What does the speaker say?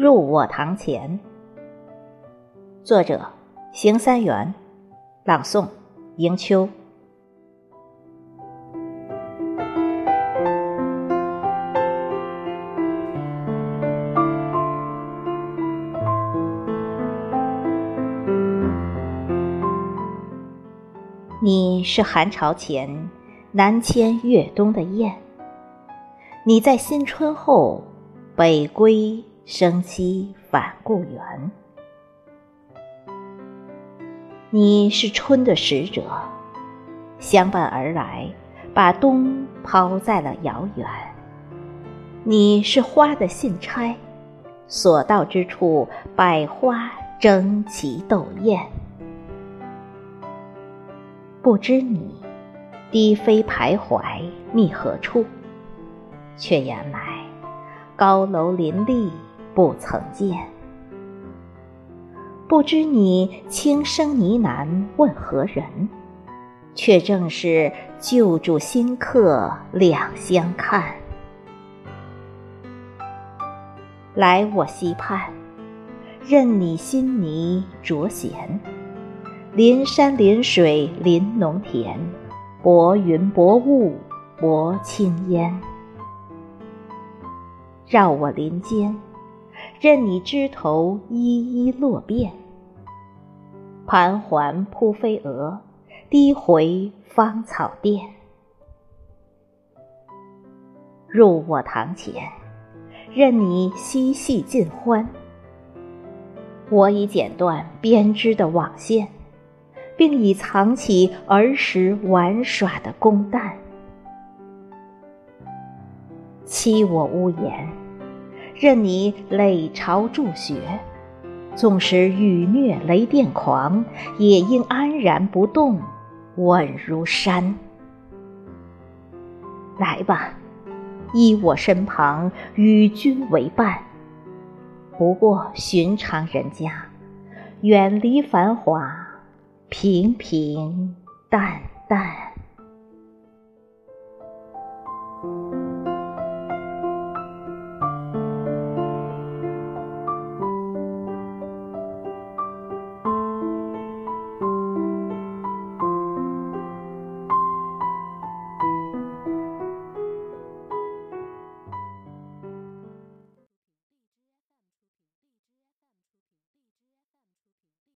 入我堂前。作者：邢三元，朗诵：迎秋。你是寒潮前南迁越冬的雁，你在新春后北归生息返故园。你是春的使者，相伴而来，把冬抛在了遥远。你是花的信差，所到之处，百花争奇斗艳。不知你低飞徘徊觅何处，却原来高楼林立不曾见。不知你轻声呢喃问何人，却正是旧主新客两相看。来我溪畔，任你心泥着闲。临山临水临农田，薄云薄雾薄青烟。绕我林间，任你枝头一一落遍。盘桓扑飞蛾，低回芳草甸。入我堂前，任你嬉戏尽欢。我已剪断编织的网线。并已藏起儿时玩耍的弓弹，欺我屋檐，任你累朝筑穴，纵使雨虐雷电狂，也应安然不动，稳如山。来吧，依我身旁，与君为伴。不过寻常人家，远离繁华。平平淡淡。